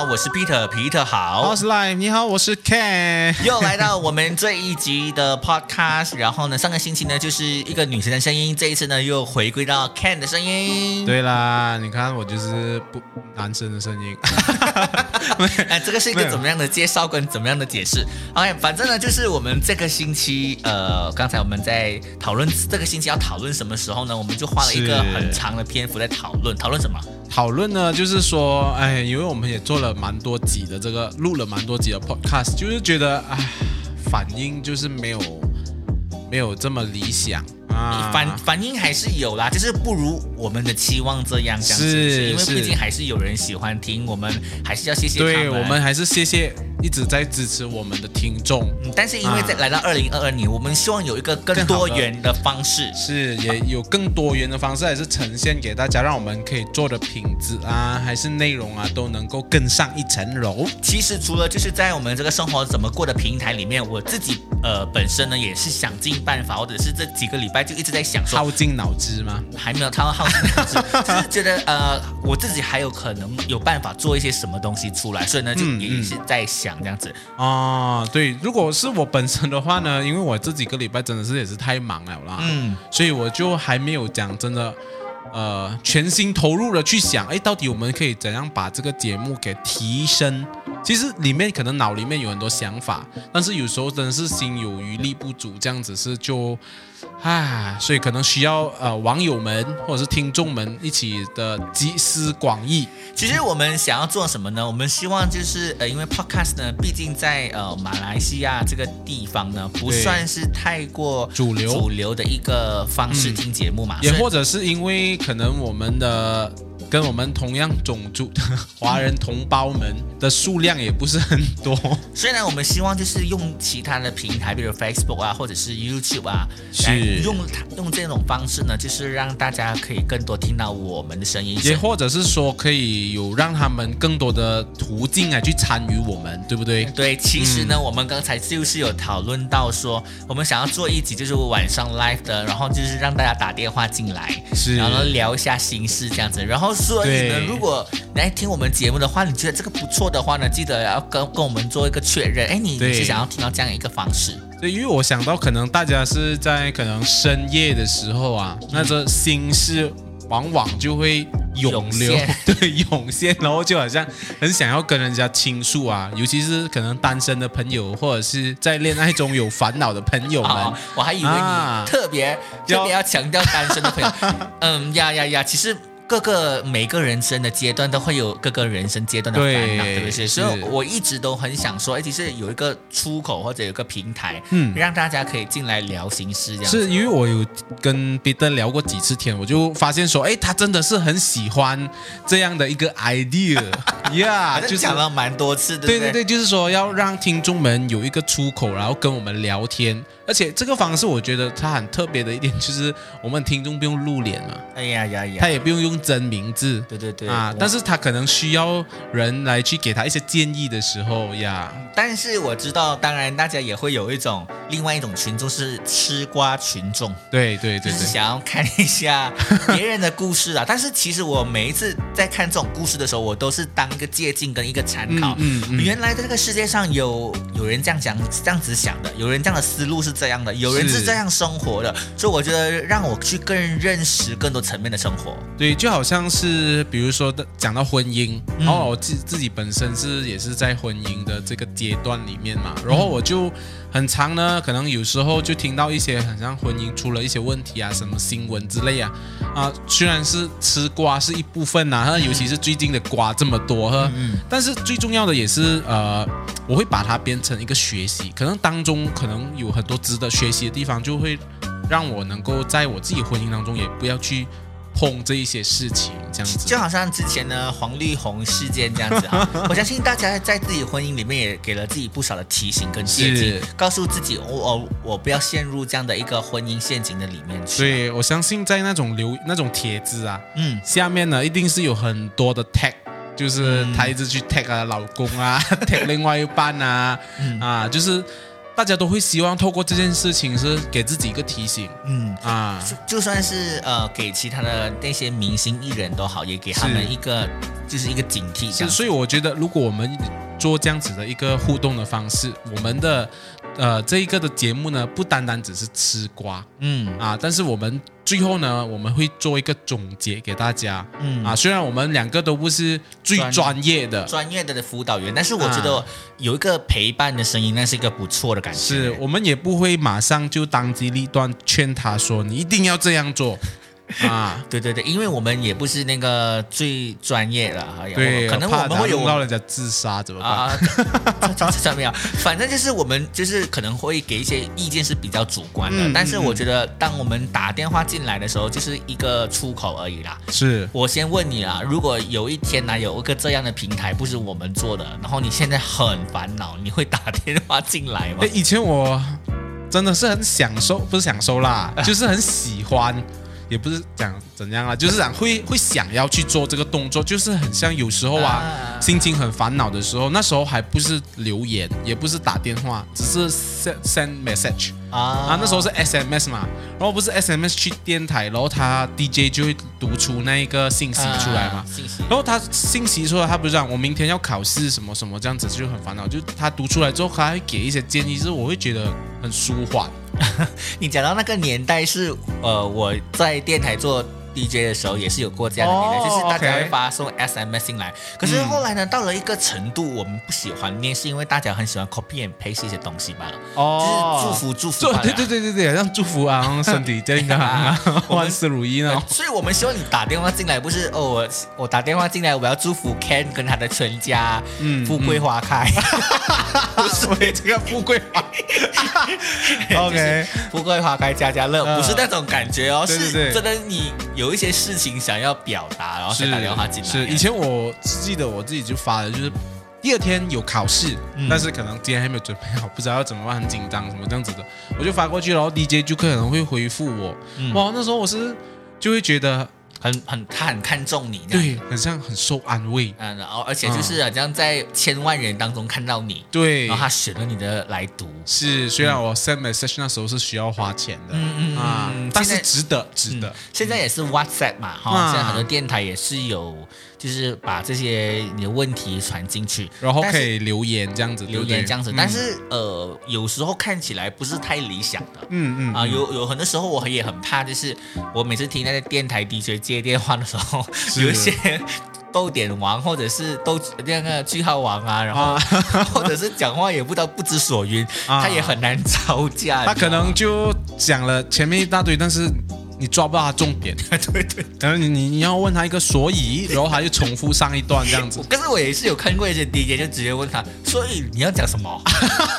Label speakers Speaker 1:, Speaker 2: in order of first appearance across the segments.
Speaker 1: 好，我是 Peter，皮特好，
Speaker 2: 我是 Live，你好，我是 Ken，
Speaker 1: 又来到我们这一集的 Podcast。然后呢，上个星期呢就是一个女生的声音，这一次呢又回归到 Ken 的声音。
Speaker 2: 对啦，你看我就是不男生的声音。
Speaker 1: 哎，这个是一个怎么样的介绍跟怎么样的解释？OK，反正呢就是我们这个星期，呃，刚才我们在讨论这个星期要讨论什么时候呢？我们就花了一个很长的篇幅在讨论，讨论什么？
Speaker 2: 讨论呢就是说，哎，因为我们也做了蛮多集的这个，录了蛮多集的 Podcast，就是觉得，哎，反应就是没有没有这么理想。啊。
Speaker 1: 反反应还是有啦，就是不如我们的期望这样，这样
Speaker 2: 是
Speaker 1: 因为毕竟还是有人喜欢听，我们还是要谢谢
Speaker 2: 对我们还是谢谢一直在支持我们的听众。
Speaker 1: 但是因为在来到二零二二年，我们希望有一个更多元的方式，
Speaker 2: 是也有更多元的方式，还是呈现给大家，让我们可以做的品质啊，还是内容啊，都能够更上一层楼。
Speaker 1: 其实除了就是在我们这个生活怎么过的平台里面，我自己呃本身呢也是想尽办法，或者是这几个礼拜。就一直在想，
Speaker 2: 耗尽脑汁吗？
Speaker 1: 还没有，他耗尽脑汁，就是觉得呃，我自己还有可能有办法做一些什么东西出来，所以呢，就也是在想这样子
Speaker 2: 啊。对，如果是我本身的话呢，因为我这几个礼拜真的是也是太忙了啦，嗯，所以我就还没有讲真的。呃，全心投入的去想，哎，到底我们可以怎样把这个节目给提升？其实里面可能脑里面有很多想法，但是有时候真的是心有余力不足，这样子是就，唉，所以可能需要呃网友们或者是听众们一起的集思广益。
Speaker 1: 其实我们想要做什么呢？我们希望就是呃，因为 podcast 呢，毕竟在呃马来西亚这个地方呢，不算是太过
Speaker 2: 主流
Speaker 1: 主流的一个方式听节目嘛，
Speaker 2: 也或者是因为。可能我们的跟我们同样种族的 华人同胞们的数量也不是很多，
Speaker 1: 所以呢，我们希望就是用其他的平台，比如 Facebook 啊，或者是 YouTube 啊，
Speaker 2: 是。
Speaker 1: 用用这种方式呢，就是让大家可以更多听到我们的声音，
Speaker 2: 也或者是说可以有让他们更多的途径啊去参与我们，对不对？
Speaker 1: 对，其实呢，我们刚才就是有讨论到说，我们想要做一集就是晚上 live 的，然后就是让大家打电话进来，
Speaker 2: 是，
Speaker 1: 然后聊一下心事这样子，然后所以呢，如果来听我们节目的话，你觉得这个不错的话呢，记得要跟跟我们做一个确认。哎，你是想要听到这样一个方式？
Speaker 2: 对，因为我想到可能大家是在可能深夜的时候啊，那这心事往往就会涌流，对，涌现，然后就好像很想要跟人家倾诉啊，尤其是可能单身的朋友，或者是在恋爱中有烦恼的朋友们。
Speaker 1: 我还以为你特别特别要强调单身的朋友。嗯呀呀呀，其实。各个每个人生的阶段都会有各个人生阶段的烦恼，对不对？所以我一直都很想说，哎，其实有一个出口或者有个平台，嗯，让大家可以进来聊心事，这样。
Speaker 2: 是因为我有跟彼得聊过几次天，我就发现说，哎，他真的是很喜欢这样的一个 idea，呀，
Speaker 1: 就讲了蛮多次的。
Speaker 2: 对对对，就是说要让听众们有一个出口，然后跟我们聊天。而且这个方式，我觉得它很特别的一点就是，我们听众不用露脸嘛，
Speaker 1: 哎呀呀呀，
Speaker 2: 他也不用用真名字，
Speaker 1: 对对对
Speaker 2: 啊，但是他可能需要人来去给他一些建议的时候呀。
Speaker 1: 但是我知道，当然大家也会有一种另外一种群众是吃瓜群众，
Speaker 2: 对对对，
Speaker 1: 就是想要看一下别人的故事啊。但是其实我每一次在看这种故事的时候，我都是当一个借鉴跟一个参考。嗯嗯，原来在这个世界上有有人这样讲、这样子想的，有人这样的思路是。这样的有人是这样生活的，所以我觉得让我去更认识更多层面的生活。
Speaker 2: 对，就好像是比如说的讲到婚姻，然后我自自己本身是也是在婚姻的这个阶段里面嘛，然后我就。很长呢，可能有时候就听到一些很像婚姻出了一些问题啊，什么新闻之类啊，啊，虽然是吃瓜是一部分呐，尤其是最近的瓜这么多，哈，但是最重要的也是呃，我会把它变成一个学习，可能当中可能有很多值得学习的地方，就会让我能够在我自己婚姻当中也不要去。碰这一些事情，这样子
Speaker 1: 就好像之前呢黄丽红事件这样子啊，我相信大家在自己婚姻里面也给了自己不少的提醒跟借鉴，告诉自己我我我不要陷入这样的一个婚姻陷阱的里面去。
Speaker 2: 对，我相信在那种留那种帖子啊，嗯，下面呢一定是有很多的 tag，就是她一直去 tag 啊老公啊，tag 另外一半啊，啊，就是。大家都会希望透过这件事情是给自己一个提醒，嗯啊，
Speaker 1: 就就算是呃给其他的那些明星艺人都好，也给他们一个就是一个警惕。
Speaker 2: 是，所以我觉得如果我们做这样子的一个互动的方式，我们的。呃，这一个的节目呢，不单单只是吃瓜，嗯。啊，但是我们最后呢，我们会做一个总结给大家，嗯。啊，虽然我们两个都不是最专业的。
Speaker 1: 专业的辅导员，但是我觉得有一个陪伴的声音，那是一个不错的感觉。
Speaker 2: 是我们也不会马上就当机立断劝他说你一定要这样做。
Speaker 1: 啊，对对对，因为我们也不是那个最专业的，
Speaker 2: 对，
Speaker 1: 可能我们会有
Speaker 2: 到人家自杀怎么办？啊，
Speaker 1: 怎么样？反正就是我们就是可能会给一些意见是比较主观的，但是我觉得当我们打电话进来的时候，就是一个出口而已啦。
Speaker 2: 是
Speaker 1: 我先问你啊，如果有一天呢有一个这样的平台不是我们做的，然后你现在很烦恼，你会打电话进来吗？
Speaker 2: 以前我真的是很享受，不是享受啦，就是很喜欢。也不是讲怎样啊，就是讲会会想要去做这个动作，就是很像有时候啊，心情很烦恼的时候，那时候还不是留言，也不是打电话，只是 send send message 啊。啊，那时候是 SMS 嘛，然后不是 SMS 去电台，然后他 DJ 就会读出那一个信息出来嘛，然后他信息出来，他不是讲我明天要考试什么什么这样子就很烦恼，就他读出来之后，他会给一些建议，是我会觉得很舒缓。
Speaker 1: 你讲到那个年代是，呃，我在电台做。DJ 的时候也是有过这样的年代，就是大家会发送 SMS 进来。可是后来呢，到了一个程度，我们不喜欢念，是因为大家很喜欢 copy and paste 一些东西罢了。哦，就是祝福祝福。
Speaker 2: 对对对对对，像祝福啊，身体健康，万事如意呢。
Speaker 1: 所以我们希望你打电话进来，不是哦，我我打电话进来，我要祝福 Ken 跟他的全家，嗯，富贵花开。
Speaker 2: 所以这个富贵花
Speaker 1: ，OK，富贵花开家家乐，不是那种感觉哦，是真的你。有一些事情想要表达，然后再打电话进来。
Speaker 2: 是以前我记得我自己就发的，就是第二天有考试，但是可能今天还没有准备好，不知道要怎么办，很紧张什么这样子的，我就发过去，然后 DJ 就可能会回复我。哇，那时候我是就会觉得。
Speaker 1: 很很，他很看重你，
Speaker 2: 对，很像很受安慰，
Speaker 1: 嗯，然后而且就是好像在千万人当中看到你，
Speaker 2: 对，
Speaker 1: 然后他选了你的来读，
Speaker 2: 是，虽然我 send message 那时候是需要花钱的，嗯嗯啊，但是值得，值得。
Speaker 1: 现在也是 WhatsApp 嘛，哈，现在很多电台也是有。就是把这些你的问题传进去，
Speaker 2: 然后可以留言这样子，
Speaker 1: 留言这样子。但是呃，有时候看起来不是太理想的。嗯嗯啊，有有很多时候我也很怕，就是我每次听那个电台 DJ 接电话的时候，有一些逗点王或者是逗那个句号王啊，然后 或者是讲话也不知道不知所云，他也很难 招架。
Speaker 2: 他可能就讲了前面一大堆，但是。你抓不到他重点，
Speaker 1: 对 对，
Speaker 2: 然后你你你要问他一个所以，然后他就重复上一段这样子。
Speaker 1: 可是我也是有看过一些 DJ，就直接问他，所以你要讲什么，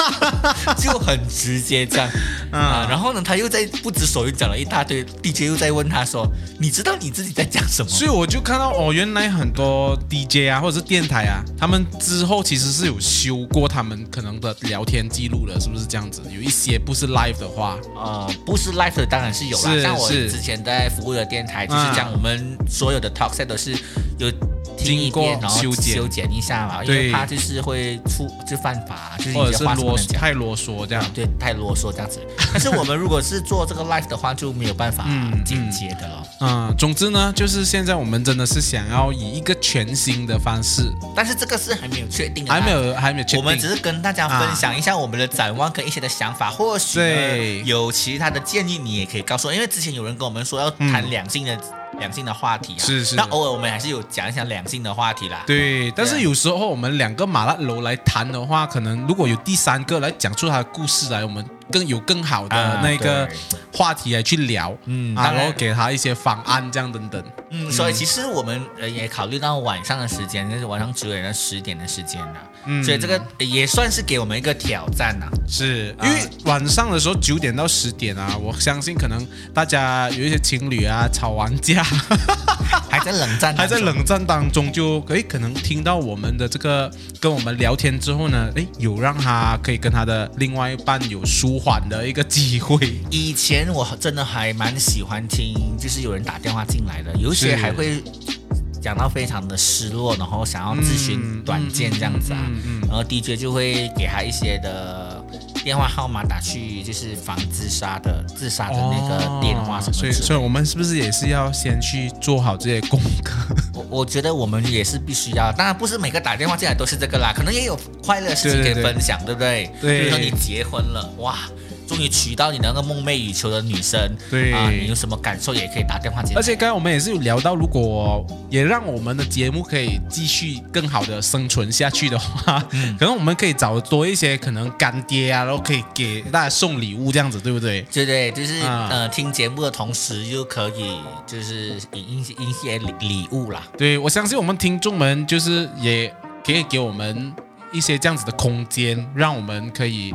Speaker 1: 就很直接这样啊。然后呢，他又在不知所云讲了一大堆，DJ 又在问他说，你知道你自己在讲什么？
Speaker 2: 所以我就看到哦，原来很多 DJ 啊，或者是电台啊，他们之后其实是有修过他们可能的聊天记录的，是不是这样子？有一些不是 live 的话，
Speaker 1: 呃，不是 live 的当然是有啦，像我。之前在服务的电台，就是讲我们所有的 talk set 都是有听一遍，然后修剪。一下嘛，因为怕就是会出就犯法，就是一些话
Speaker 2: 啰嗦太啰嗦这样，
Speaker 1: 对，太啰嗦这样子。但是我们如果是做这个 live 的话，就没有办法剪接的了。
Speaker 2: 嗯，总之呢，就是现在我们真的是想要以一个全新的方式，
Speaker 1: 但是这个是还没有确定，
Speaker 2: 还没有还没有确定。
Speaker 1: 我们只是跟大家分享一下我们的展望跟一些的想法，或许有其他的建议，你也可以告诉我，因为之前有人。跟我们说要谈两性的两性的话题啊，
Speaker 2: 是是，
Speaker 1: 那偶尔我们还是有讲一讲两性的话题啦。
Speaker 2: 对，但是有时候我们两个马拉楼来谈的话，可能如果有第三个来讲出他的故事来，我们。更有更好的那个话题来去聊，嗯，然后给他一些方案，这样等等。
Speaker 1: 嗯，所以其实我们呃也考虑到晚上的时间，就是晚上九点到十点的时间呢。嗯，所以这个也算是给我们一个挑战呐。
Speaker 2: 是因为晚上的时候九点到十点啊，我相信可能大家有一些情侣啊吵完架，
Speaker 1: 还在冷战，
Speaker 2: 还在冷战当中，就诶可能听到我们的这个跟我们聊天之后呢，诶有让他可以跟他的另外一半有舒。缓的一个机会。
Speaker 1: 以前我真的还蛮喜欢听，就是有人打电话进来的，有些还会讲到非常的失落，然后想要咨询短见这样子啊，然后 DJ 就会给他一些的电话号码打去就是防自杀的自杀的那个电话什么。
Speaker 2: 所以所以我们是不是也是要先去做好这些功课？
Speaker 1: 我我觉得我们也是必须要，当然不是每个打电话进来都是这个啦，可能也有快乐的事情可以
Speaker 2: 对对对
Speaker 1: 分享，对不对？
Speaker 2: 对
Speaker 1: 比如说你结婚了，哇，终于娶到你那个梦寐以求的女生，
Speaker 2: 对
Speaker 1: 啊，你有什么感受也可以打电话进来。
Speaker 2: 而且刚才我们也是有聊到，如果也让我们的节目可以继续更好的生存下去的话，
Speaker 1: 嗯
Speaker 2: 可能我们可以找多一些可能干爹啊，然后可以给大家送礼物这样子，对不对？
Speaker 1: 对对，就是、
Speaker 2: 啊
Speaker 1: 呃，听节目的同时又可以就是引一些一些礼礼物啦。
Speaker 2: 对，我相信我们听众们就是也可以给我们一些这样子的空间，让我们可以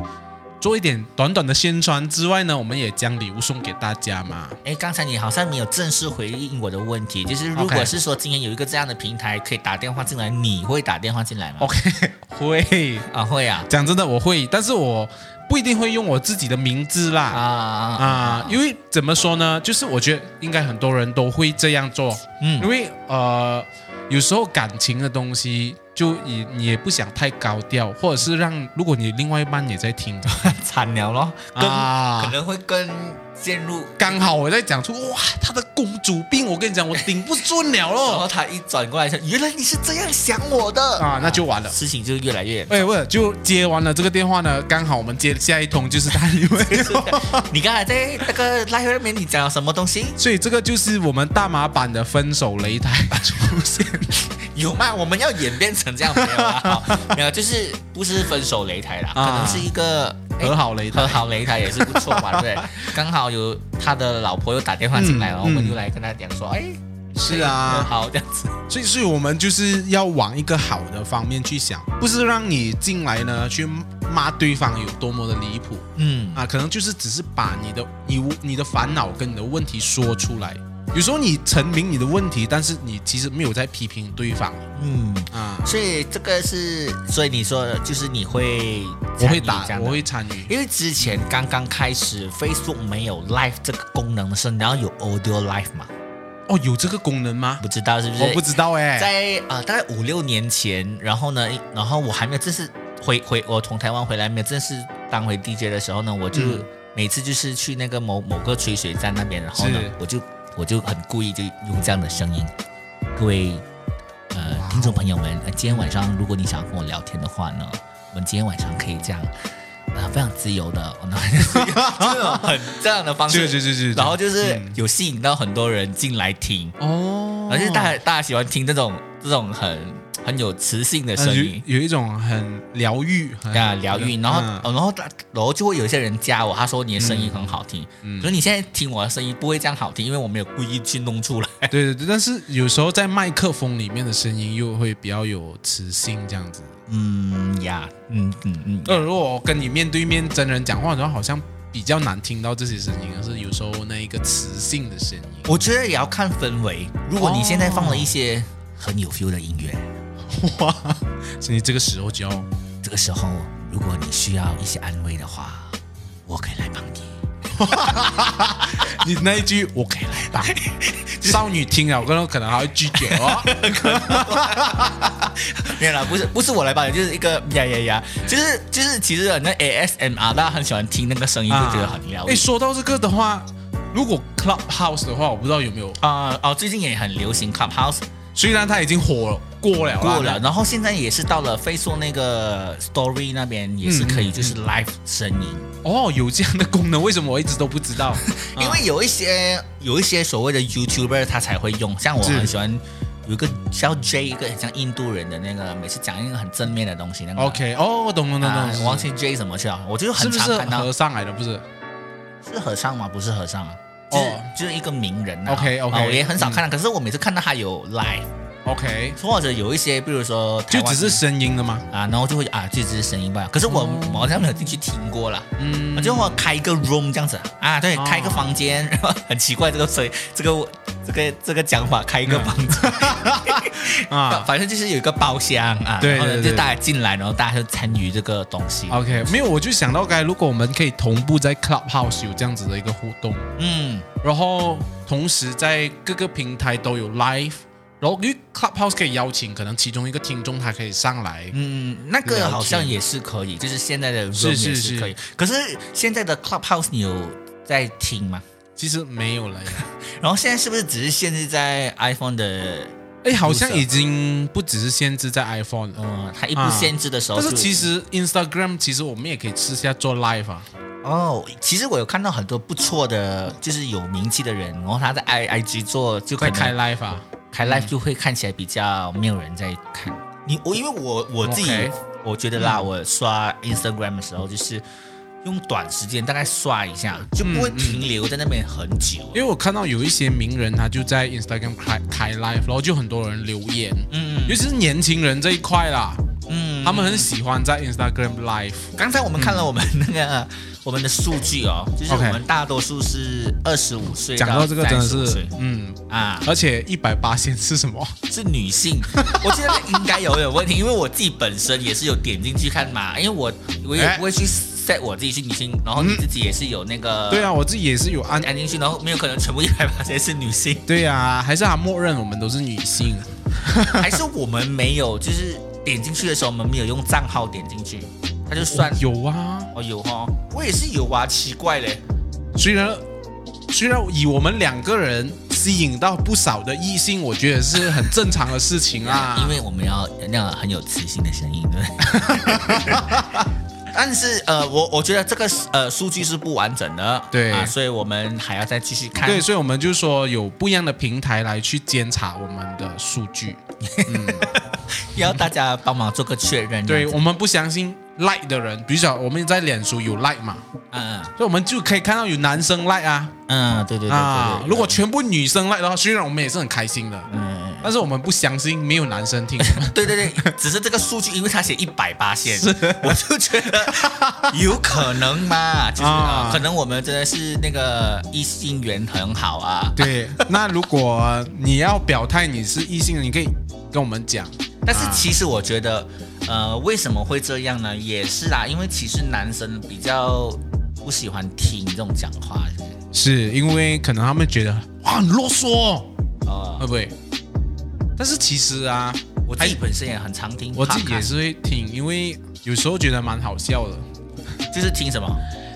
Speaker 2: 做一点短短的宣传之外呢，我们也将礼物送给大家嘛。
Speaker 1: 哎，刚才你好像没有正式回应我的问题，就是如果是说今天有一个这样的平台可以打电话进来，你会打电话进来吗
Speaker 2: OK，会，
Speaker 1: 啊，会啊，
Speaker 2: 讲真的我会，但是我不一定会用我自己的名字啦。
Speaker 1: 啊啊
Speaker 2: 啊，因为怎么说呢？就是我觉得应该很多人都会这样做，
Speaker 1: 嗯
Speaker 2: 因为呃，有时候感情的东西，就也你也不想太高调，或者是让如果你另外一半也在听
Speaker 1: 惨了咯，更、
Speaker 2: 啊。
Speaker 1: 可能会更陷入。
Speaker 2: 刚好我在讲出哇，她的公主病，我跟你讲，我顶不顺了
Speaker 1: 然后他一转过来说：“原来你是这样想我的
Speaker 2: 啊，那就完了。
Speaker 1: 事情就越来越……
Speaker 2: 哎，不是，就接完了这个电话呢，刚好我们接下一通就是他因为，
Speaker 1: 你刚才在那个 live 那边你讲了什么东西？
Speaker 2: 所以这个就是我们大马版的分手擂台出现。
Speaker 1: 有吗？我们要演变成这样没有啊？好没有，就是不是分手擂台啦，可
Speaker 2: 啊
Speaker 1: 能是一个哎
Speaker 2: 和好擂台
Speaker 1: 和好擂台也是不错嘛，对不对？刚好有他的老婆又打电话进来，
Speaker 2: 嗯
Speaker 1: 然后我们
Speaker 2: 嗯
Speaker 1: 就来跟他讲说，哎，
Speaker 2: 是
Speaker 1: 和
Speaker 2: 啊，
Speaker 1: 好这样子。
Speaker 2: 所以，所以我们就是要往一个好的方面去想，不是让你进来呢去骂对方有多么的离谱
Speaker 1: 嗯，
Speaker 2: 啊，可能就是只是把你的你你的烦恼跟你的问题说出来。有时候你陈明你的问题，但是你其实没有在批评对方
Speaker 1: 嗯，
Speaker 2: 啊。
Speaker 1: 所以这个是，所以你说就是你会
Speaker 2: 我会打我会参与。
Speaker 1: 因为之前刚刚开始，Facebook 没有 Live 这个功能的时候，然后有 Audio Live 嘛，
Speaker 2: 哦，有这个功能吗？
Speaker 1: 不知道是不是？
Speaker 2: 我不知道哎。
Speaker 1: 在呃大概五六年前，然后呢，然后我还没有正式回回我从台湾回来没有正式当回 DJ 的时候呢，我就
Speaker 2: 嗯
Speaker 1: 每次就是去那个某某个吹水站那边，然后呢，我就我就很故意就用这样的声音，各位呃听众朋友们，呃今天晚上如果你想要跟我聊天的话呢，我们今天晚上可以这样。啊，非常自由的，那这种很这样的方式，
Speaker 2: 对对对对对
Speaker 1: 然后就是
Speaker 2: 嗯。
Speaker 1: 有吸引到很多人进来听，
Speaker 2: 哦，
Speaker 1: 而且大家大家喜欢听这种这种很很有磁性的声音。
Speaker 2: 有一种很疗愈很
Speaker 1: 啊，疗愈，然后、然后然后就会有一些人加我，他说你的声音很好听，
Speaker 2: 嗯
Speaker 1: 可是你现在听我的声音不会这样好听，因为我没有故意去弄出来。
Speaker 2: 对对对，但是有时候在麦克风里面的声音又会比较有磁性，这样子。
Speaker 1: 嗯呀，嗯嗯嗯，
Speaker 2: 那，如果我跟你面对面真人讲话的话，好像比较难听到这些声音，而是有时候那一个磁性的声音。
Speaker 1: 我觉得也要看氛围。如果你现在放了一些很有 feel 的音乐，
Speaker 2: 哇，所以这个时候就要
Speaker 1: 这个时候如果你需要一些安慰的话，我可以来帮你。
Speaker 2: 你那一句我可以来吧，少女听了我可能可能还会拒绝哦。
Speaker 1: 没有啦，不是不是我来帮你，就是一个呀呀呀，就是就是其实那 ASMR 大家很喜欢听那个声音，就觉得很疗
Speaker 2: 哎，
Speaker 1: 愈。
Speaker 2: 说到这个的话，如果 Clubhouse 的话，我不知道有没有，
Speaker 1: 啊哦，最近也很流行 Clubhouse
Speaker 2: 虽然它已经火了过了
Speaker 1: 过了，然后现在也是到了 Facebook 那个 Story 那边也是可以，就是 live 声音。
Speaker 2: 哦，有这样的功能，为什么我一直都不知道？
Speaker 1: 因为有一些有一些所谓的 YouTuber 他才会用，像我很喜欢有一个叫 J，一个很像印度人的那个，每次讲一个很正面的东西，那个
Speaker 2: OK，哦，我懂懂懂懂，
Speaker 1: 啊我忘记 J 什么去了，我就很常看到
Speaker 2: 和尚来的？不是
Speaker 1: 是和尚吗？不是和尚啊。就是、
Speaker 2: 哦
Speaker 1: 就是一个名人、啊、
Speaker 2: OK，OK，
Speaker 1: 啊我也很少看到，可是我每次看到他有 live，
Speaker 2: OK，
Speaker 1: 或者有一些，比如说
Speaker 2: 就只是声音的吗？
Speaker 1: 啊，然后就会啊，就只是声音罢了。可是我、好像没有进去听过啦。
Speaker 2: 嗯。
Speaker 1: 就我开一个 room 这样子啊，对，
Speaker 2: 哦。
Speaker 1: 开一个房间，然 后很奇怪这个声音，这个这个这个讲法，开一个房间，
Speaker 2: 啊。
Speaker 1: 反正就是有一个包厢啊，
Speaker 2: 对
Speaker 1: 就大家进来，然后大家就参与这个东西。
Speaker 2: ，OK，没有，我就想到该如果我们可以同步在 Clubhouse 有这样子的一个互动，
Speaker 1: 嗯，
Speaker 2: 然后同时在各个平台都有 live，然后因为 Clubhouse 可以邀请可能其中一个听众他可以上来，
Speaker 1: 嗯，那个好像也是可以，就是现在的 Room
Speaker 2: 是
Speaker 1: 也是可以。可是现在的 Clubhouse 你有在听吗？
Speaker 2: 其实没有了呀。
Speaker 1: 然后现在是不是只是限制在 iPhone 的？
Speaker 2: 哎，好像已经不只是限制在 iPhone 了。
Speaker 1: 嗯，它一不限制的时候，
Speaker 2: 但是其实 Instagram 其实我们也可以试下做 live 啊。
Speaker 1: 哦，其实我有看到很多不错的，就是有名气的人，然后他在 i i g 做就
Speaker 2: 会开 live 啊，
Speaker 1: 开 live 就会看起来比较没有人在看你。我因为我我自己我觉得啦，我刷 Instagram 的时候就是。用短时间大概刷一下，就不会停留在那边很久。
Speaker 2: 因为我看到有一些名人，他就在 Instagram 开开 live，然后就很多人留言，嗯，尤其是年轻人这一块啦，嗯，他们很喜欢在 Instagram live。
Speaker 1: 刚才我们看了我们那个我们的数据哦，就是我们大多数是二十五岁
Speaker 2: 讲到这个真的是，
Speaker 1: 嗯。啊，
Speaker 2: 而且一百八先是什么？
Speaker 1: 是女性。我觉得应该有有问题，因为我自己本身也是有点进去看嘛，因为我我也不会去。在我自己是女性，然后你自己也是有那个，
Speaker 2: 对啊，我自己也是有按
Speaker 1: 按进去，然后没有可能全部一百八十是女性，
Speaker 2: 对啊，还是他默认我们都是女性，
Speaker 1: 还是我们没有，就是点进去的时候我们没有用账号点进去，他就算
Speaker 2: 有啊，
Speaker 1: 哦有哈，我也是有啊，奇怪嘞，
Speaker 2: 虽然虽然以我们两个人吸引到不少的异性，我觉得是很正常的事情啊，
Speaker 1: 因为我们要那样很有磁性的声音，对。但是呃，我我觉得这个呃数据是不完整的，
Speaker 2: 对。啊，
Speaker 1: 所以我们还要再继续看。
Speaker 2: 对，所以我们就说有不一样的平台来去监察我们的数据，
Speaker 1: 嗯，要大家帮忙做个确认。
Speaker 2: 对我们不相信。like 的人，比如说我们在脸书有 like 嘛，嗯，所以我们就可以看到有男生 like 啊，
Speaker 1: 嗯，对对对啊，
Speaker 2: 如果全部女生 like 的话，虽然我们也是很开心的，嗯，但是我们不相信没有男生听，
Speaker 1: 对对对，只是这个数据，因为他写一百八线，我就觉得有可能嘛，就是可能我们真的是那个异性缘很好啊，
Speaker 2: 对，那如果你要表态你是异性，你可以跟我们讲，
Speaker 1: 但是其实我觉得。呃，为什么会这样呢？也是啦，因为其实男生比较不喜欢听这种讲话，
Speaker 2: 是因为可能他们觉得哇很啰嗦啊，会不会？但是其实啊，
Speaker 1: 我自己本身也很常听，
Speaker 2: 我自己也是会听，因为有时候觉得蛮好笑的。
Speaker 1: 就是听什么？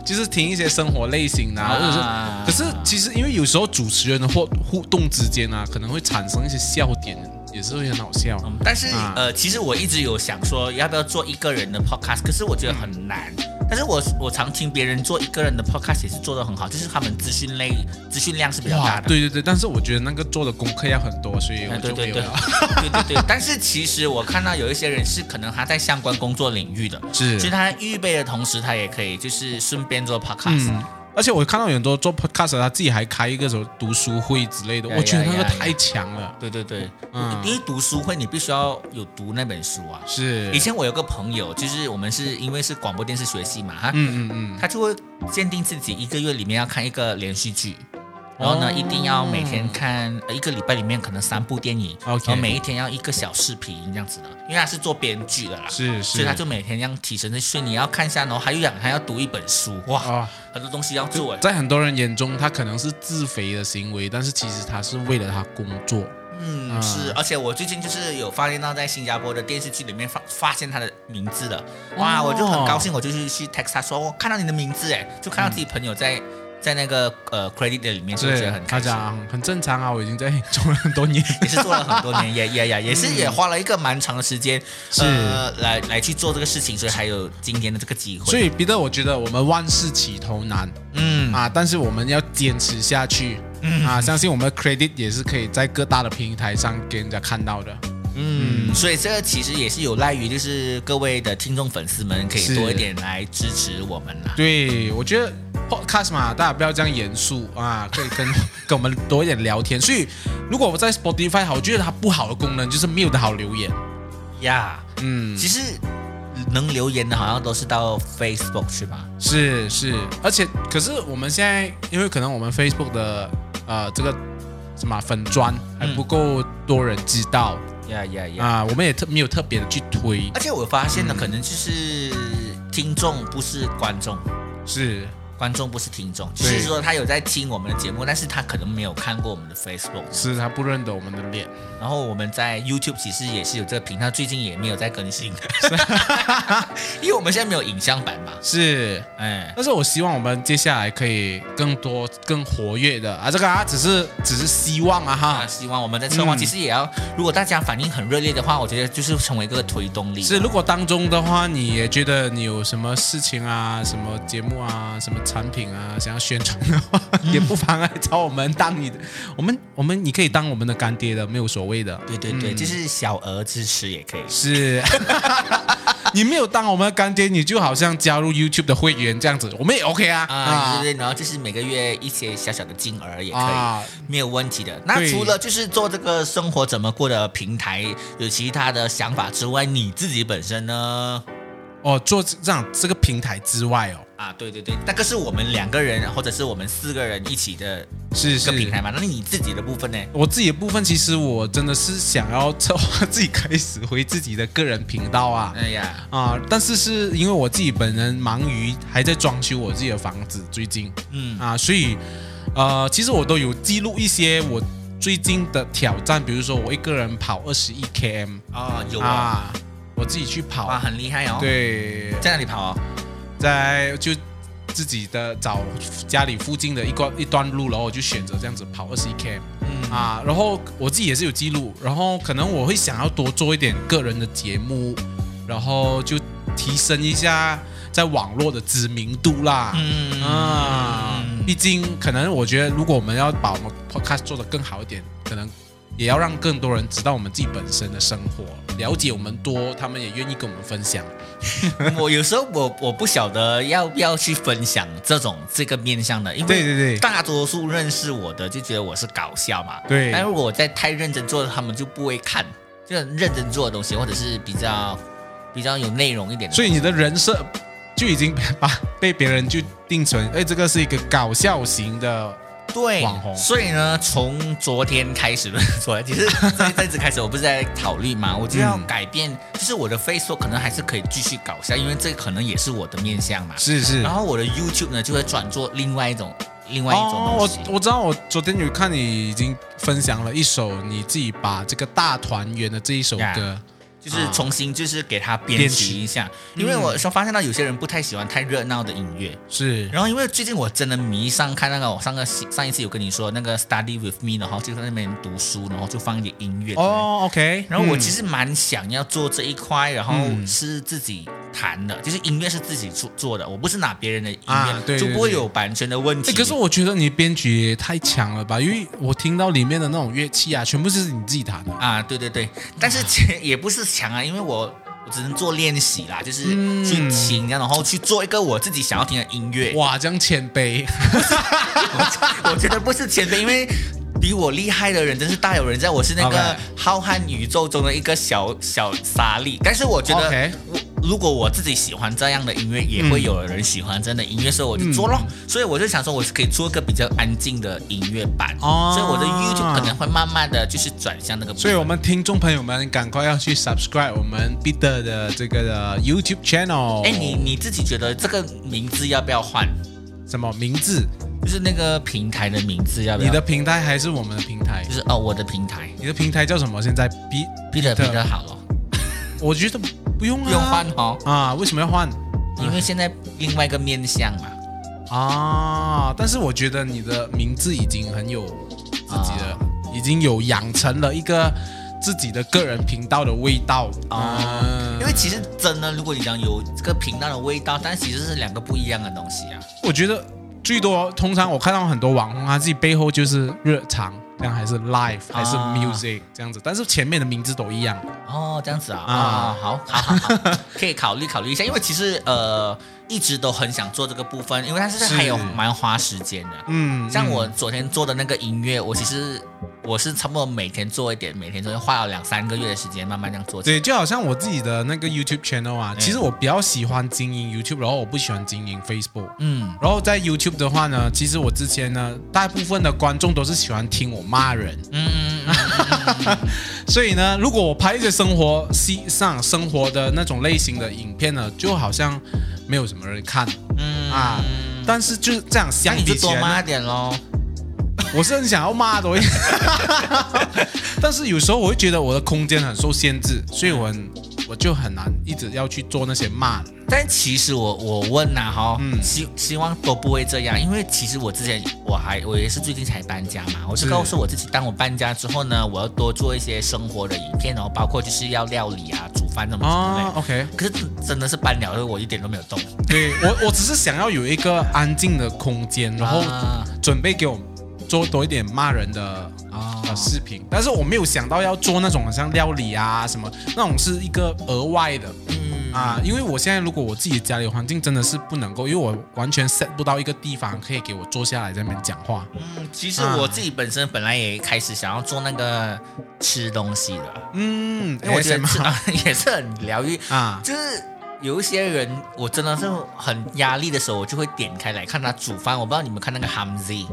Speaker 2: 就是听一些生活类型的，或者是，可是其实因为有时候主持人的互互动之间啊，可能会产生一些笑点。也是会很好笑，
Speaker 1: 但是呃，其实我一直有想说要不要做一个人的 podcast，可是我觉得很难。但是我我常听别人做一个人的 podcast 也是做的很好，就是他们资讯类资讯量是比较大的。
Speaker 2: 对对对，但是我觉得那个做的功课要很多，所以我就没有。对
Speaker 1: 对 对，但是其实我看到有一些人是可能他在相关工作领域的，
Speaker 2: 是，
Speaker 1: 所以他预备的同时，他也可以就是顺便做 podcast。
Speaker 2: 而且我看到很多做 podcast，他自己还开一个什么读书会之类的，我觉得那个太强了。
Speaker 1: 对对对，嗯，因为读书会你必须要有读那本书啊。
Speaker 2: 是。
Speaker 1: 以前我有个朋友，就是我们是因为是广播电视学系嘛，哈，嗯嗯嗯，他就会限定自己一个月里面要看一个连续剧。然后呢，一定要每天看，一个礼拜里面可能三部电影，然后每一天要一个小视频这样子的，因为他是做编剧的啦，
Speaker 2: 是，
Speaker 1: 所以他就每天这样提神的训，你要看一下，然后还有养，还要读一本书，哇，很多东西要做。
Speaker 2: 在很多人眼中，他可能是自肥的行为，但是其实他是为了他工作。
Speaker 1: 嗯，是，而且我最近就是有发现到在新加坡的电视剧里面发发现他的名字了，哇，我就很高兴，我就去去 text 他说，我看到你的名字，哎，就看到自己朋友在。在那个呃 credit 里面，是不是很开心？
Speaker 2: 很正常啊，我已经在做了很多年，
Speaker 1: 也是做了很多年，也也也也是也花了一个蛮长的时间，
Speaker 2: 是。
Speaker 1: 来来去做这个事情，所以还有今天的这个机会。
Speaker 2: 所以彼得，我觉得我们万事起头难，嗯。啊，但是我们要坚持下去，嗯。啊，相信我们的 credit 也是可以在各大的平台上给人家看到的。
Speaker 1: 嗯，所以这个其实也是有赖于，就是各位的听众粉丝们可以多一点来支持我们啦。
Speaker 2: 对，我觉得 podcast 嘛，大家不要这样严肃啊，可以跟跟我们多一点聊天。所以如果我在 Spotify 好，我觉得它不好的功能就是没有的好留言
Speaker 1: 呀。嗯，其实能留言的好像都是到 Facebook 去吧？
Speaker 2: 是是，而且可是我们现在因为可能我们 Facebook 的呃这个什么粉砖还不够多人知道。呀呀呀！啊，我们也特没有特别的去推，
Speaker 1: 而且我发现呢，可能就是听众不是观众，
Speaker 2: 是
Speaker 1: 观众不是听众，只是说他有在听我们的节目，但是他可能没有看过我们的 Facebook，
Speaker 2: 是他不认得我们的脸。
Speaker 1: 然后我们在 YouTube 其实也是有这个频道，最近也没有在更新，因为我们现在没有影像版嘛。
Speaker 2: 是，哎，但是我希望我们接下来可以更多、更活跃的。啊，这个啊，只是只是希望啊哈，
Speaker 1: 希望我们在策划，其实也要，如果大家反应很热烈的话，我觉得就是成为一个推动力。
Speaker 2: 是，如果当中的话，你也觉得你有什么事情啊、什么节目啊、什么产品啊，想要宣传的话，也不妨来找我们当你的，我们我们你可以当我们的干爹的，没有所谓的。
Speaker 1: 对对对，就是小额支持也可以。
Speaker 2: 是，你没有当我们的干爹，你就好像加入 YouTube 的会员这样子，我们也 OK 啊。
Speaker 1: 啊，对对，然后就是每个月一些小小的金额也可以，没有问题的。那除了就是做这个生活怎么过的平台，有其他的想法之外，你自己本身呢？
Speaker 2: 哦，做这样这个平台之外哦，
Speaker 1: 啊，对对对，那个是我们两个人或者是我们四个人一起的，
Speaker 2: 是
Speaker 1: 个平台嘛？那你自己的部分呢？
Speaker 2: 我自己的部分，其实我真的是想要策划 自己开始回自己的个人频道啊。哎呀，啊，但是是因为我自己本人忙于还在装修我自己的房子，最近，嗯啊，所以呃，其实我都有记录一些我最近的挑战，比如说我一个人跑二十一 km
Speaker 1: 啊，有啊。
Speaker 2: 我自己去跑
Speaker 1: 啊，很厉害哦。
Speaker 2: 对，
Speaker 1: 在哪里跑？
Speaker 2: 在就自己的找家里附近的一个一段路，然后我就选择这样子跑二十一 k。嗯啊，然后我自己也是有记录，然后可能我会想要多做一点个人的节目，然后就提升一下在网络的知名度啦。嗯啊，毕竟可能我觉得，如果我们要把我们 podcast 做得更好一点，可能。也要让更多人知道我们自己本身的生活，了解我们多，他们也愿意跟我们分享。
Speaker 1: 我有时候我我不晓得要不要去分享这种这个面向的，因为
Speaker 2: 对对对，
Speaker 1: 大多数认识我的就觉得我是搞笑嘛。
Speaker 2: 对，
Speaker 1: 但如果我在太认真做，他们就不会看，就很认真做的东西，或者是比较比较有内容一点。
Speaker 2: 所以你的人设就已经 把被别人就定成，哎，这个是一个搞笑型的。
Speaker 1: 对网红，所以呢，从昨天开始，昨天其实 这这次开始，我不是在考虑嘛，我就要改变，就是我的 Facebook 可能还是可以继续搞笑，因为这可能也是我的面相嘛。
Speaker 2: 是是。
Speaker 1: 然后我的 YouTube 呢，就会转做另外一种，另外一种东
Speaker 2: 西。我我知道，我昨天有看你已经分享了一首你自己把这个大团圆的这一首歌。
Speaker 1: 就是重新就是给他编辑一下，因为我说发现到有些人不太喜欢太热闹的音乐，
Speaker 2: 是。
Speaker 1: 然后因为最近我真的迷上看那个，我上个上一次有跟你说那个 Study with Me 然后就在那边读书，然后就放一点音乐。
Speaker 2: 哦，OK。
Speaker 1: 然后我其实蛮想要做这一块，然后是自己。弹的，就是音乐是自己做做的，我不是拿别人的音乐，对就不会有版权的问题。
Speaker 2: 可是我觉得你编曲太强了吧？因为我听到里面的那种乐器啊，全部是你自己弹的
Speaker 1: 啊。对对对，但是也不是强啊，因为我我只能做练习啦，就是去听，然后去做一个我自己想要听的音乐。
Speaker 2: 哇，这样谦卑，
Speaker 1: 我觉得不是谦卑，因为比我厉害的人真是大有人在，我是那个浩瀚宇宙中的一个小小沙粒。但是我觉得我。如果我自己喜欢这样的音乐，也会有人喜欢这样的音乐，所以我就做咯。所以我就想说，我是可以做一个比较安静的音乐版，哦所以我的 YouTube 可能会慢慢的就是转向那个。
Speaker 2: 所以我们听众朋友们，赶快要去 subscribe 我们 Peter 的这个 YouTube channel。
Speaker 1: 哎，你你自己觉得这个名字要不要换？
Speaker 2: 什么名字？
Speaker 1: 就是那个平台的名字要不要？
Speaker 2: 你的平台还是我们的平台？
Speaker 1: 就是哦，我的平台。
Speaker 2: 你的平台叫什么？现在
Speaker 1: Peter Peter 好了。
Speaker 2: 我觉得。不用
Speaker 1: 啊，用换哦
Speaker 2: 啊？为什么要换？
Speaker 1: 因为现在另外一个面相嘛
Speaker 2: 啊！但是我觉得你的名字已经很有自己的，已经有养成了一个自己的个人频道的味道啊。
Speaker 1: 因为其实真的，如果你讲有这个频道的味道，但其实是两个不一样的东西啊。
Speaker 2: 我觉得最多，通常我看到很多网红，他自己背后就是日常。这样还是 live 还是 music 这样子，但是前面的名字都一样。
Speaker 1: 哦，这样子啊。啊，好好好好，可以考虑考虑一下，因为其实呃一直都很想做这个部分，因为它是还有蛮花时间的，嗯，像我昨天做的那个音乐，我其实。我是差不多每天做一点，每天做，花了两三个月的时间，慢慢这样做。
Speaker 2: 对，就好像我自己的那个 YouTube channel 啊，其实我比较喜欢经营 YouTube，然后我不喜欢经营 Facebook。嗯，然后在 YouTube 的话呢，其实我之前呢，大部分的观众都是喜欢听我骂人。嗯嗯嗯。所以呢，如果我拍一些生活、西上生活的那种类型的影片呢，就好像没有什么人看。嗯啊。但是就是这样
Speaker 1: 那
Speaker 2: 相
Speaker 1: 你就
Speaker 2: 比起来，
Speaker 1: 多骂一点喽。
Speaker 2: 我是很想要骂的，但是有时候我会觉得我的空间很受限制，所以我很我就很难一直要去做那些骂的。
Speaker 1: 但其实我我问呐、哈，
Speaker 2: 嗯。
Speaker 1: 希希望都不会这样，因为其实我之前我还我也是最近才搬家嘛，我就是告诉我自己，当我搬家之后呢，我要多做一些生活的影片，然后包括就是要料理啊、煮饭什么之类
Speaker 2: ，OK，
Speaker 1: 可是真的是搬了，我一点都没有动。
Speaker 2: 对 我我只是想要有一个安静的空间，然后
Speaker 1: 啊。
Speaker 2: 准备给我做多一点骂人的视频，但是我没有想到要做那种好像料理啊什么，那种是一个额外的
Speaker 1: 嗯
Speaker 2: 啊，因为我现在如果我自己家里环境真的是不能够，因为我完全 set 不到一个地方可以给我坐下来在那边讲话。
Speaker 1: 嗯，其实我自己本身本来也开始想要做那个吃东西的，
Speaker 2: 嗯，
Speaker 1: 因为我觉得吃、啊、也是很疗愈。
Speaker 2: 啊，
Speaker 1: 就是有一些人，我真的是很压力的时候，我就会点开来看他煮饭。我不知道你们看那个 Hamzy，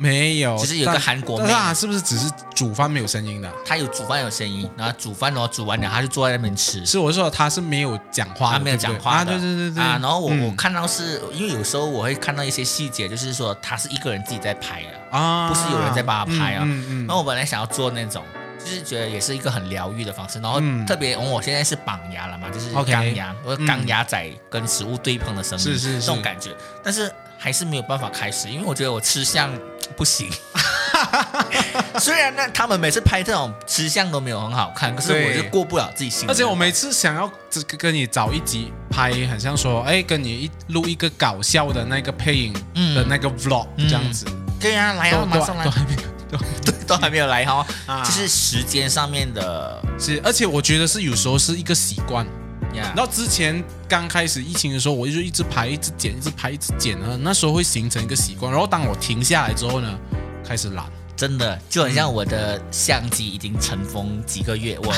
Speaker 2: 没有，
Speaker 1: 只是有个韩国妹
Speaker 2: 但是不是只是煮饭没有声音的？
Speaker 1: 他有煮饭有声音，然后煮饭然后煮完了，他就坐在那边吃。
Speaker 2: 是我说他是没有讲话的，
Speaker 1: 他没有讲话的。
Speaker 2: 啊，对对对对。
Speaker 1: 啊，然后我、
Speaker 2: 嗯。
Speaker 1: 我看到是因为有时候我会看到一些细节，就是说他是一个人自己在拍的，
Speaker 2: 啊，
Speaker 1: 不是有人在帮他拍啊。
Speaker 2: 嗯嗯
Speaker 1: 然后我本来想要做那种，就是觉得也是一个很疗愈的方式。然后
Speaker 2: 嗯。
Speaker 1: 特别，哦我现在是绑牙了嘛，就是钢牙，我
Speaker 2: 嗯。
Speaker 1: 钢牙仔跟食物对碰的声音，
Speaker 2: 是是是。
Speaker 1: 这种感觉。但是还是没有办法开始，因为我觉得我吃相不行。虽然呢，他们每次拍这种吃相都没有很好看，可是我就过不了自己心。
Speaker 2: 而且我每次想要这跟你找一集拍，很像说，哎，跟你一录一个搞笑的那个配音
Speaker 1: 嗯
Speaker 2: 的那个 vlog
Speaker 1: 嗯
Speaker 2: 这样子，
Speaker 1: 对啊、来啊，
Speaker 2: 都
Speaker 1: 马上来
Speaker 2: 都，还没有，都
Speaker 1: 都还没有来哈、
Speaker 2: 啊
Speaker 1: 就是时间上面的
Speaker 2: 是，而且我觉得是有时候是一个习惯。
Speaker 1: 呀。
Speaker 2: 然后之前刚开始疫情的时候，我就一直拍，一直剪，一直拍，一直剪呢，那时候会形成一个习惯。然后当我停下来之后呢，开始懒。
Speaker 1: 真的就很像我的相机已经尘封几个月，我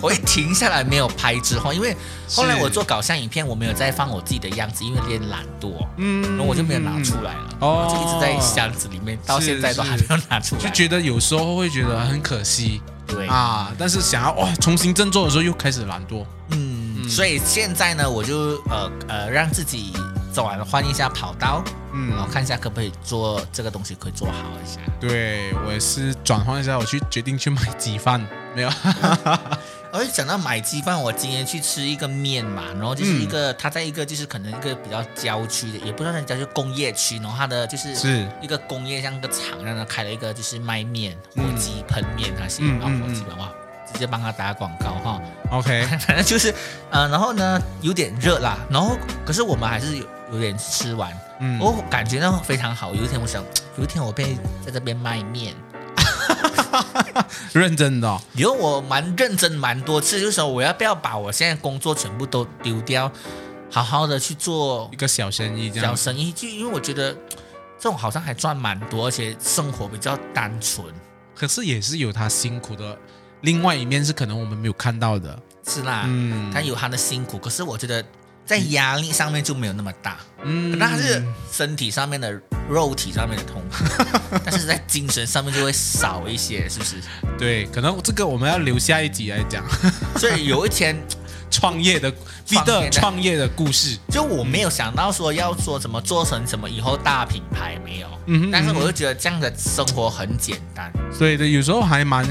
Speaker 1: 我一停下来没有拍之后，因为后来我做搞笑影片，我没有再放我自己的样子，因为有点懒惰，
Speaker 2: 嗯
Speaker 1: 然后我就没有拿出来了，
Speaker 2: 哦
Speaker 1: 就一直在箱子里面，到现在都还没有拿出来。
Speaker 2: 就觉得有时候会觉得很可惜
Speaker 1: 对，
Speaker 2: 啊，但是想要哇重新振作的时候又开始懒惰。
Speaker 1: 嗯，所以现在呢，我就呃呃让自己走完换一下跑道，嗯。然后
Speaker 2: 嗯，
Speaker 1: 看一下可不可以做这个东西可以做好一下。
Speaker 2: 对我也是转换一下，我去决定去买鸡饭，没有，
Speaker 1: 而 且讲到买鸡饭，我今天去吃一个面嘛，然后就是一个，它在一个就是可能一个比较郊区的，也不知道那叫就工业区，然后它的就是
Speaker 2: 是。
Speaker 1: 一个工业像个厂，让它开了一个就是卖面、火
Speaker 2: 嗯
Speaker 1: 鸡喷面，它写
Speaker 2: 嗯
Speaker 1: 啊
Speaker 2: 嗯嗯
Speaker 1: 火鸡吧，哇，直接帮他打广告哈。
Speaker 2: OK，
Speaker 1: 反正就是，呃，然后呢有点热啦，然后可是我们还是有有点吃完，
Speaker 2: 嗯，
Speaker 1: 我感觉到非常好。有一天我想，有一天我被在这边卖面。
Speaker 2: 认真的、哦，
Speaker 1: 以后我蛮认真蛮多次，就是说我要不要把我现在工作全部都丢掉，好好的去做
Speaker 2: 一个小生意这样。
Speaker 1: 小生意，就因为我觉得 这种好像还赚蛮多，而且生活比较单纯，
Speaker 2: 可是也是有他辛苦的另外一面，是可能我们没有看到的。
Speaker 1: 是啦，
Speaker 2: 嗯
Speaker 1: 他有他的辛苦，可是我觉得在压力上面就没有那么大，
Speaker 2: 嗯
Speaker 1: 可能他是身体上面的肉体上面的痛苦，但是在精神上面就会少一些，是不是？
Speaker 2: 对，可能这个我们要留下一集来讲
Speaker 1: 所以有一天。
Speaker 2: 创业的彼
Speaker 1: 创业的
Speaker 2: 得创业的故事。
Speaker 1: 就我没有想到说要说什么做成什么以后大品牌没有，
Speaker 2: 嗯
Speaker 1: 但是我就觉得这样的生活很简单，
Speaker 2: 所以的有时候还蛮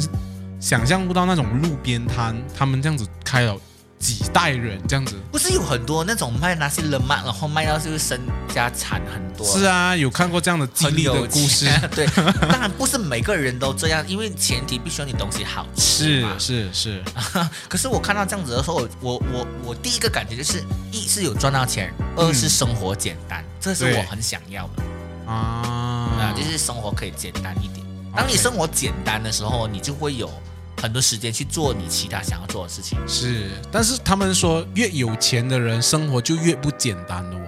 Speaker 2: 想象不到那种路边摊，他们这样子开了几代人这样子。
Speaker 1: 不是有很多那种卖那些冷麦，然后卖到就是身家产很多，
Speaker 2: 是啊，有看过这样的经历的故事。
Speaker 1: 对，当然不是每个人都这样，因为前提必须要你东西好吃
Speaker 2: 是
Speaker 1: 嘛。
Speaker 2: 是是，
Speaker 1: 可是我看到这样子的时候，我我我我第一个感觉就是，一是有赚到钱，二是生活简单，这是我很想要的
Speaker 2: 啊
Speaker 1: 啊，就是生活可以简单一点。当你生活简单的时候，你就会有很多时间去做你其他想要做的事情。
Speaker 2: 是，但是他们说越有钱的人生活就越不简单的哦。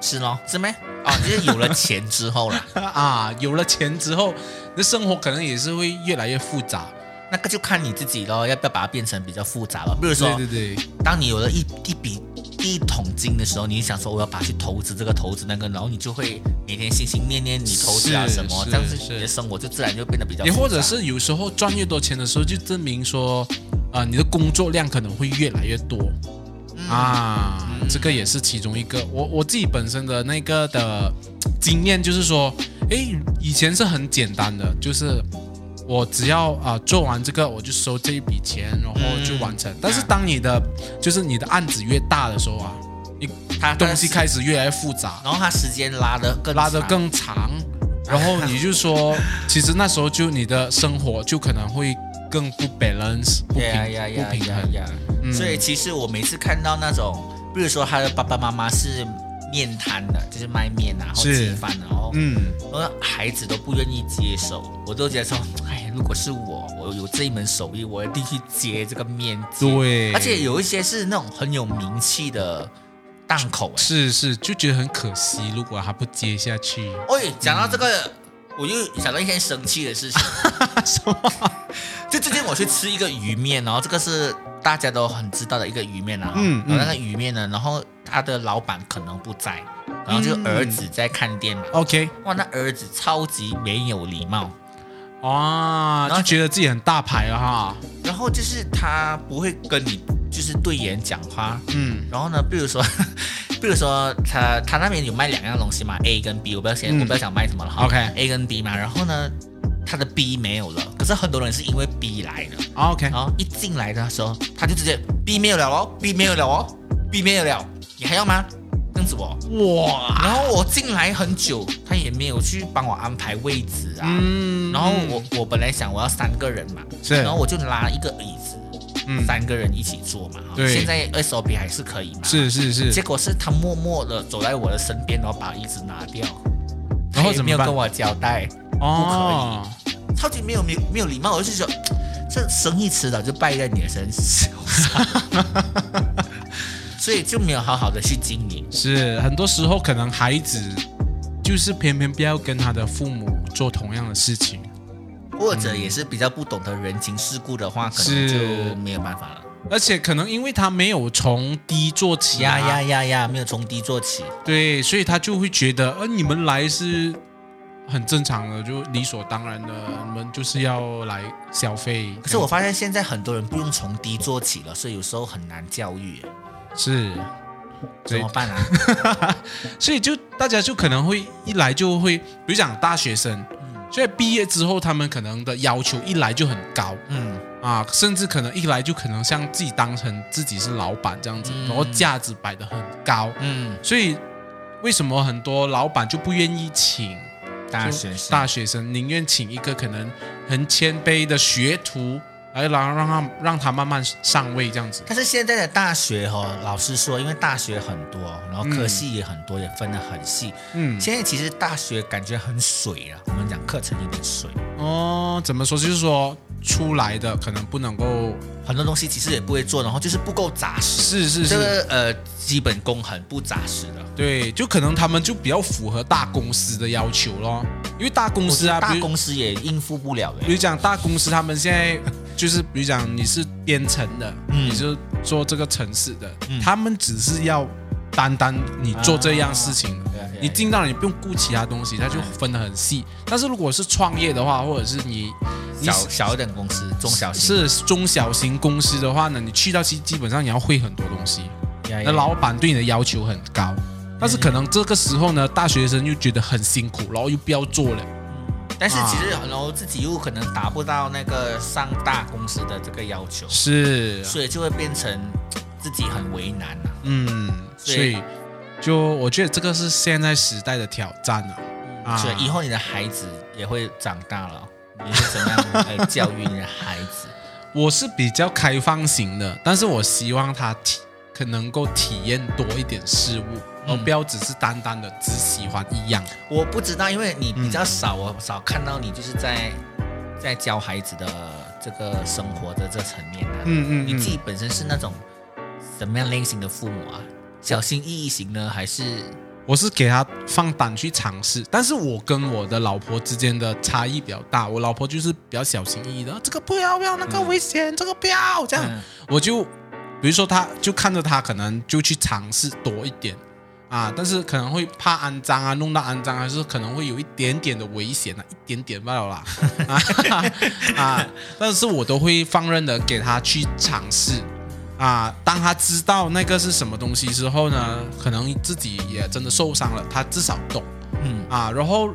Speaker 1: 是咯，是没？哦，就是有了钱之后了，
Speaker 2: 啊，有了钱之后，那生活可能也是会越来越复杂。
Speaker 1: 那个就看你自己咯，要不要把它变成比较复杂了。比如说，
Speaker 2: 对对对，
Speaker 1: 当你有了一一笔第一桶金的时候，你想说我要把它去投资这个投资那个，然后你就会每天心心念念你投资啊什么，这样子你的生活就自然就变得比较复杂。
Speaker 2: 也或者是有时候赚越多钱的时候，就证明说，啊、你的工作量可能会越来越多。
Speaker 1: 嗯
Speaker 2: 啊，这个也是其中一个。我我自己本身的那个的经验就是说，诶，以前是很简单的，就是我只要啊做完这个，我就收这一笔钱，然后就完成。但是当你的就是你的案子越大的时候啊，你
Speaker 1: 它
Speaker 2: 东西开始越来越复杂，
Speaker 1: 然后它时间拉的更
Speaker 2: 拉得更长，然后你就说，其实那时候就你的生活就可能会更不 balance，不平不平衡。
Speaker 1: 所以其实我每次看到那种，比如说他的爸爸妈妈是面摊的，就是卖面啊，然后
Speaker 2: 是
Speaker 1: 鸡饭，然后
Speaker 2: 嗯，
Speaker 1: 然后孩子都不愿意接手，我都觉得说，哎，如果是我，我有这一门手艺，我一定去接这个面接。
Speaker 2: 对，
Speaker 1: 而且有一些是那种很有名气的档口，哎，
Speaker 2: 是是，就觉得很可惜，如果他不接下去，
Speaker 1: 喂，讲到这个，我又想到一件生气的事情。
Speaker 2: 什么？
Speaker 1: 就最近我去吃一个鱼面，然后这个是大家都很知道的一个鱼面啊。
Speaker 2: 嗯
Speaker 1: 然后那个鱼面呢，然后他的老板可能不在，然后就儿子在看店嘛。
Speaker 2: OK，
Speaker 1: 哇，那儿子超级没有礼貌，
Speaker 2: 哇，
Speaker 1: 然后
Speaker 2: 就觉得自己很大牌了哈。
Speaker 1: 然后就是他不会跟你就是对眼讲话。
Speaker 2: 嗯
Speaker 1: 然后呢，比如说，比如说他他那边有卖两样东西嘛，A 跟 B，我不要先、
Speaker 2: 嗯
Speaker 1: 我不要想卖什么了哈。
Speaker 2: OK
Speaker 1: A 跟 B 嘛，然后呢，他的 B 没有了，可是很多人是因为 B 来的。
Speaker 2: ，OK，
Speaker 1: 然后一进来的时候，他就直接 B 没有了哦，B 没有了哦，B 没有了，你还要吗？这样子哦。
Speaker 2: 哇，
Speaker 1: 然后我进来很久，他也没有去帮我安排位置啊。
Speaker 2: 嗯
Speaker 1: 然后我我本来想我要三个人嘛，
Speaker 2: 是。
Speaker 1: 然后我就拉一个椅子，
Speaker 2: 嗯。
Speaker 1: 三个人一起坐嘛。
Speaker 2: 对。
Speaker 1: 现在 SOP 还是可以嘛。
Speaker 2: 是是是，
Speaker 1: 结果是他默默的走在我的身边，然后把椅子拿掉，
Speaker 2: 然后
Speaker 1: 也没有跟我交代，
Speaker 2: 哦，
Speaker 1: 超级没有没有没有礼貌，我就觉得这生意迟早就败在你的身上，所以就没有好好的去经营。
Speaker 2: 是很多时候可能孩子就是偏偏不要跟他的父母做同样的事情。
Speaker 1: 或者也是比较不懂得人情世故的话，可能就没有办法了。
Speaker 2: 而且可能因为他没有从低做起、啊，
Speaker 1: 呀呀呀呀，没有从低做起。
Speaker 2: 对，所以他就会觉得，呃，你们来是很正常的，就理所当然的，你们就是要来消费。
Speaker 1: 可是我发现现在很多人不用从低做起了，所以有时候很难教育，
Speaker 2: 是，
Speaker 1: 怎么，办啊？
Speaker 2: 所以就大家就可能会一来就会，比如讲大学生，所以毕业之后他们可能的要求一来就很高。
Speaker 1: 嗯，
Speaker 2: 啊，甚至可能一来就可能像自己当成自己是老板这样子，
Speaker 1: 嗯。
Speaker 2: 然后价值摆得很高，
Speaker 1: 嗯，
Speaker 2: 所以为什么很多老板就不愿意请
Speaker 1: 大学生。
Speaker 2: 大学生宁愿请一个可能很谦卑的学徒来让让他让他慢慢上位这样子。
Speaker 1: 但是现在的大学哈、哦，老师说，因为大学很多，然后科系也很多，也分得很细。
Speaker 2: 嗯，
Speaker 1: 现在其实大学感觉很水啊，我们讲课程有点水，
Speaker 2: 哦，怎么说？就是说出来的可能不能够，
Speaker 1: 很多东西其实也不会做，然后就是不够扎实。这
Speaker 2: 是是是，
Speaker 1: 个呃基本功很不扎实的。
Speaker 2: 对，就可能他们就比较符合大公司的要求咯，因为大公司啊，
Speaker 1: 大公司也应付不了的。
Speaker 2: 比如讲大公司，他们现在就是比如讲你是编程的，
Speaker 1: 嗯
Speaker 2: 你就做这个城市的，
Speaker 1: 嗯
Speaker 2: 他们只是要单单你做这样事情。你进到了，你不用顾其他东西，它就分得很细。但是如果是创业的话，或者是你你
Speaker 1: 小小一点公司，中小型
Speaker 2: 是中小型公司的话呢，你去到基基本上你要会很多东西，那老板对你的要求很高。但是可能这个时候呢，大学生又觉得很辛苦，然后又不要做了。
Speaker 1: 但是其实
Speaker 2: 啊
Speaker 1: 然后自己又可能达不到那个上大公司的这个要求，
Speaker 2: 是，
Speaker 1: 所以就会变成自己很为难啊。
Speaker 2: 嗯，所以就我觉得这个是现在时代的挑战啊。啊
Speaker 1: 所以以后你的孩子也会长大了，你是怎么样来教育你的孩子？
Speaker 2: 我是比较开放型的，但是我希望他体可能够体验多一点事物，
Speaker 1: 嗯
Speaker 2: 而不要只是单单的只喜欢一样。
Speaker 1: 我不知道，因为你比较
Speaker 2: 嗯
Speaker 1: 少，我少看到你就是在在教孩子的这个生活的这层面啊。
Speaker 2: 嗯
Speaker 1: 你自己本身是那种什么样类型的父母啊？小心翼翼型呢，还是
Speaker 2: 我是给他放胆去尝试，但是我跟我的老婆之间的差异比较大。我老婆就是比较小心翼翼的，啊这个不要不要，那个危险，这个不要这样。
Speaker 1: 嗯
Speaker 2: 我就比如说他，就看着他可能就去尝试多一点啊，但是可能会怕肮脏啊，弄到肮脏，还是可能会有一点点的危险啊，一点点罢了啦 啊啊！但是我都会放任的给他去尝试啊，当他知道那个是什么东西之后呢，可能自己也真的受伤了，他至少懂，嗯啊，然后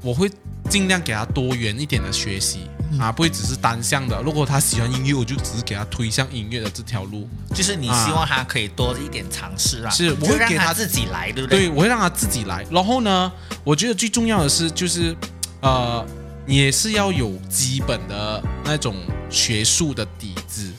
Speaker 2: 我会尽量给他多元一点的学习啊，不会只是单向的。如果他喜欢音乐，我就只是给他推向音乐的这条路，
Speaker 1: 就是你希望他可以多一点尝试啊，
Speaker 2: 是我会
Speaker 1: 让
Speaker 2: 给他
Speaker 1: 自己来，对不对？
Speaker 2: 对，我会让他自己来。然后呢，我觉得最重要的是，就是呃。也是要有基本的那种学术的底子，嗯，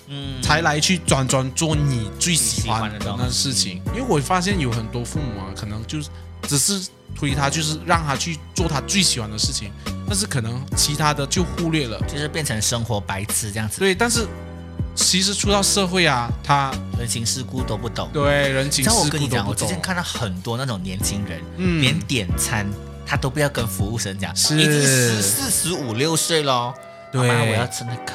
Speaker 2: 才来去专专做你最喜欢的那事情。因为我发现有很多父母啊，可能就是只是推他，就是让他去做他最喜欢的事情，但是可能其他的就忽略了，
Speaker 1: 就是变成生活白痴这样子。
Speaker 2: 对，但是其实出到社会啊，他
Speaker 1: 人情世故都不懂。
Speaker 2: 对，人情世故都不懂。
Speaker 1: 我跟你讲，我之前看到很多那种年轻人，嗯，连点餐。他都不要跟服务生讲，已经十四十五六岁喽。妈妈，我要吃那个，我要吃那个。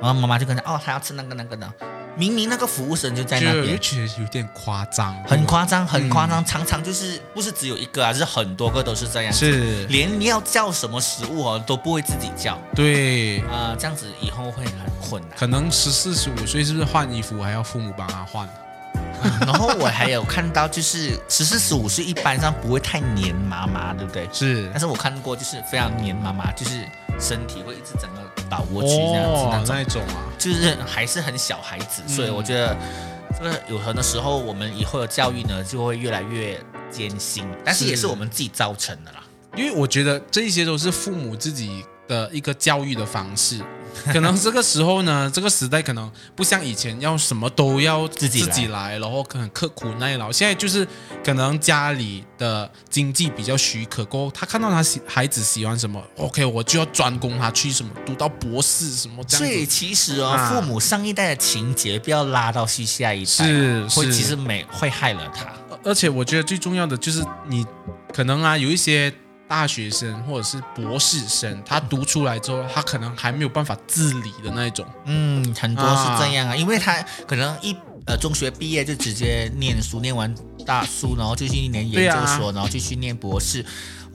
Speaker 1: 然后妈妈就跟他，哦，他要吃那个那个的。明明那个服务生就在那边，
Speaker 2: 觉得有点夸张，
Speaker 1: 很夸张，很夸张。常常就是不是只有一个啊，是很多个都是这样。
Speaker 2: 是，
Speaker 1: 连你要叫什么食物哦都不会自己叫。
Speaker 2: 对，
Speaker 1: 啊，这样子以后会很困难。
Speaker 2: 可能十四十五岁是不是换衣服还要父母帮他换？
Speaker 1: 然后我还有看到，就是十四十五岁一般上不会太黏妈妈，对不对？
Speaker 2: 是。
Speaker 1: 但是我看过，就是非常黏妈妈，就是身体会一直整个倒过去这样子
Speaker 2: 那种啊，
Speaker 1: 就是还是很小孩子，所以我觉得这个有很多时候我们以后的教育呢就会越来越艰辛，但是也是。我们自己造成的啦。
Speaker 2: 因为我觉得这些都是父母自己的一个教育的方式。可能这个时候呢，这个时代可能不像以前要什么都要自己自己来，然后很刻苦耐劳。现在就是可能家里的经济比较许可，过后他看到他喜孩子喜欢什么，OK，我就要专攻他去什么读到博士什么这样。所
Speaker 1: 以其实哦，父母上一代的情节不要拉到去下一代，
Speaker 2: 是
Speaker 1: 会其实没会害了他。
Speaker 2: 而且我觉得最重要的就是你可能啊有一些。大学生或者是博士生，他读出来之后，他可能还没有办法自理的那一种。
Speaker 1: 嗯，很多是这样啊，因为他可能一呃中学毕业就直接念书，念完大书，然后就去一年研究所，然后就去念博士。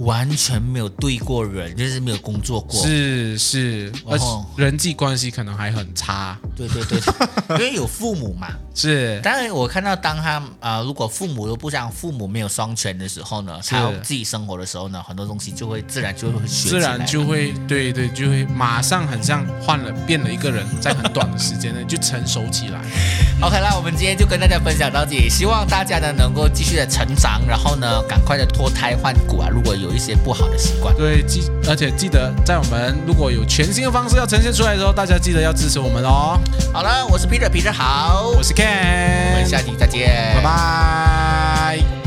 Speaker 1: 完全没有对过人，就是没有工作过，
Speaker 2: 是是，而且人际关系可能还很差。
Speaker 1: 对对对，因为有父母嘛。
Speaker 2: 是，
Speaker 1: 当然我看到当他啊，如果父母都不像父母没有双全的时候呢，他自己生活的时候呢，很多东西就会自然就会
Speaker 2: 自然就会对对，就会马上很像换了变了一个人，在很短的时间内就成熟起来。
Speaker 1: OK，那我们今天就跟大家分享到这里，希望大家呢能够继续的成长，然后呢赶快的脱胎换骨啊！如果有一些不好的习惯，
Speaker 2: 对，记而且记得在我们如果有全新的方式要呈现出来的时候，大家记得要支持我们哦。
Speaker 1: 好了，我是 Peter，Peter 好，
Speaker 2: 我是 Ken，
Speaker 1: 我们下期再见，
Speaker 2: 拜拜。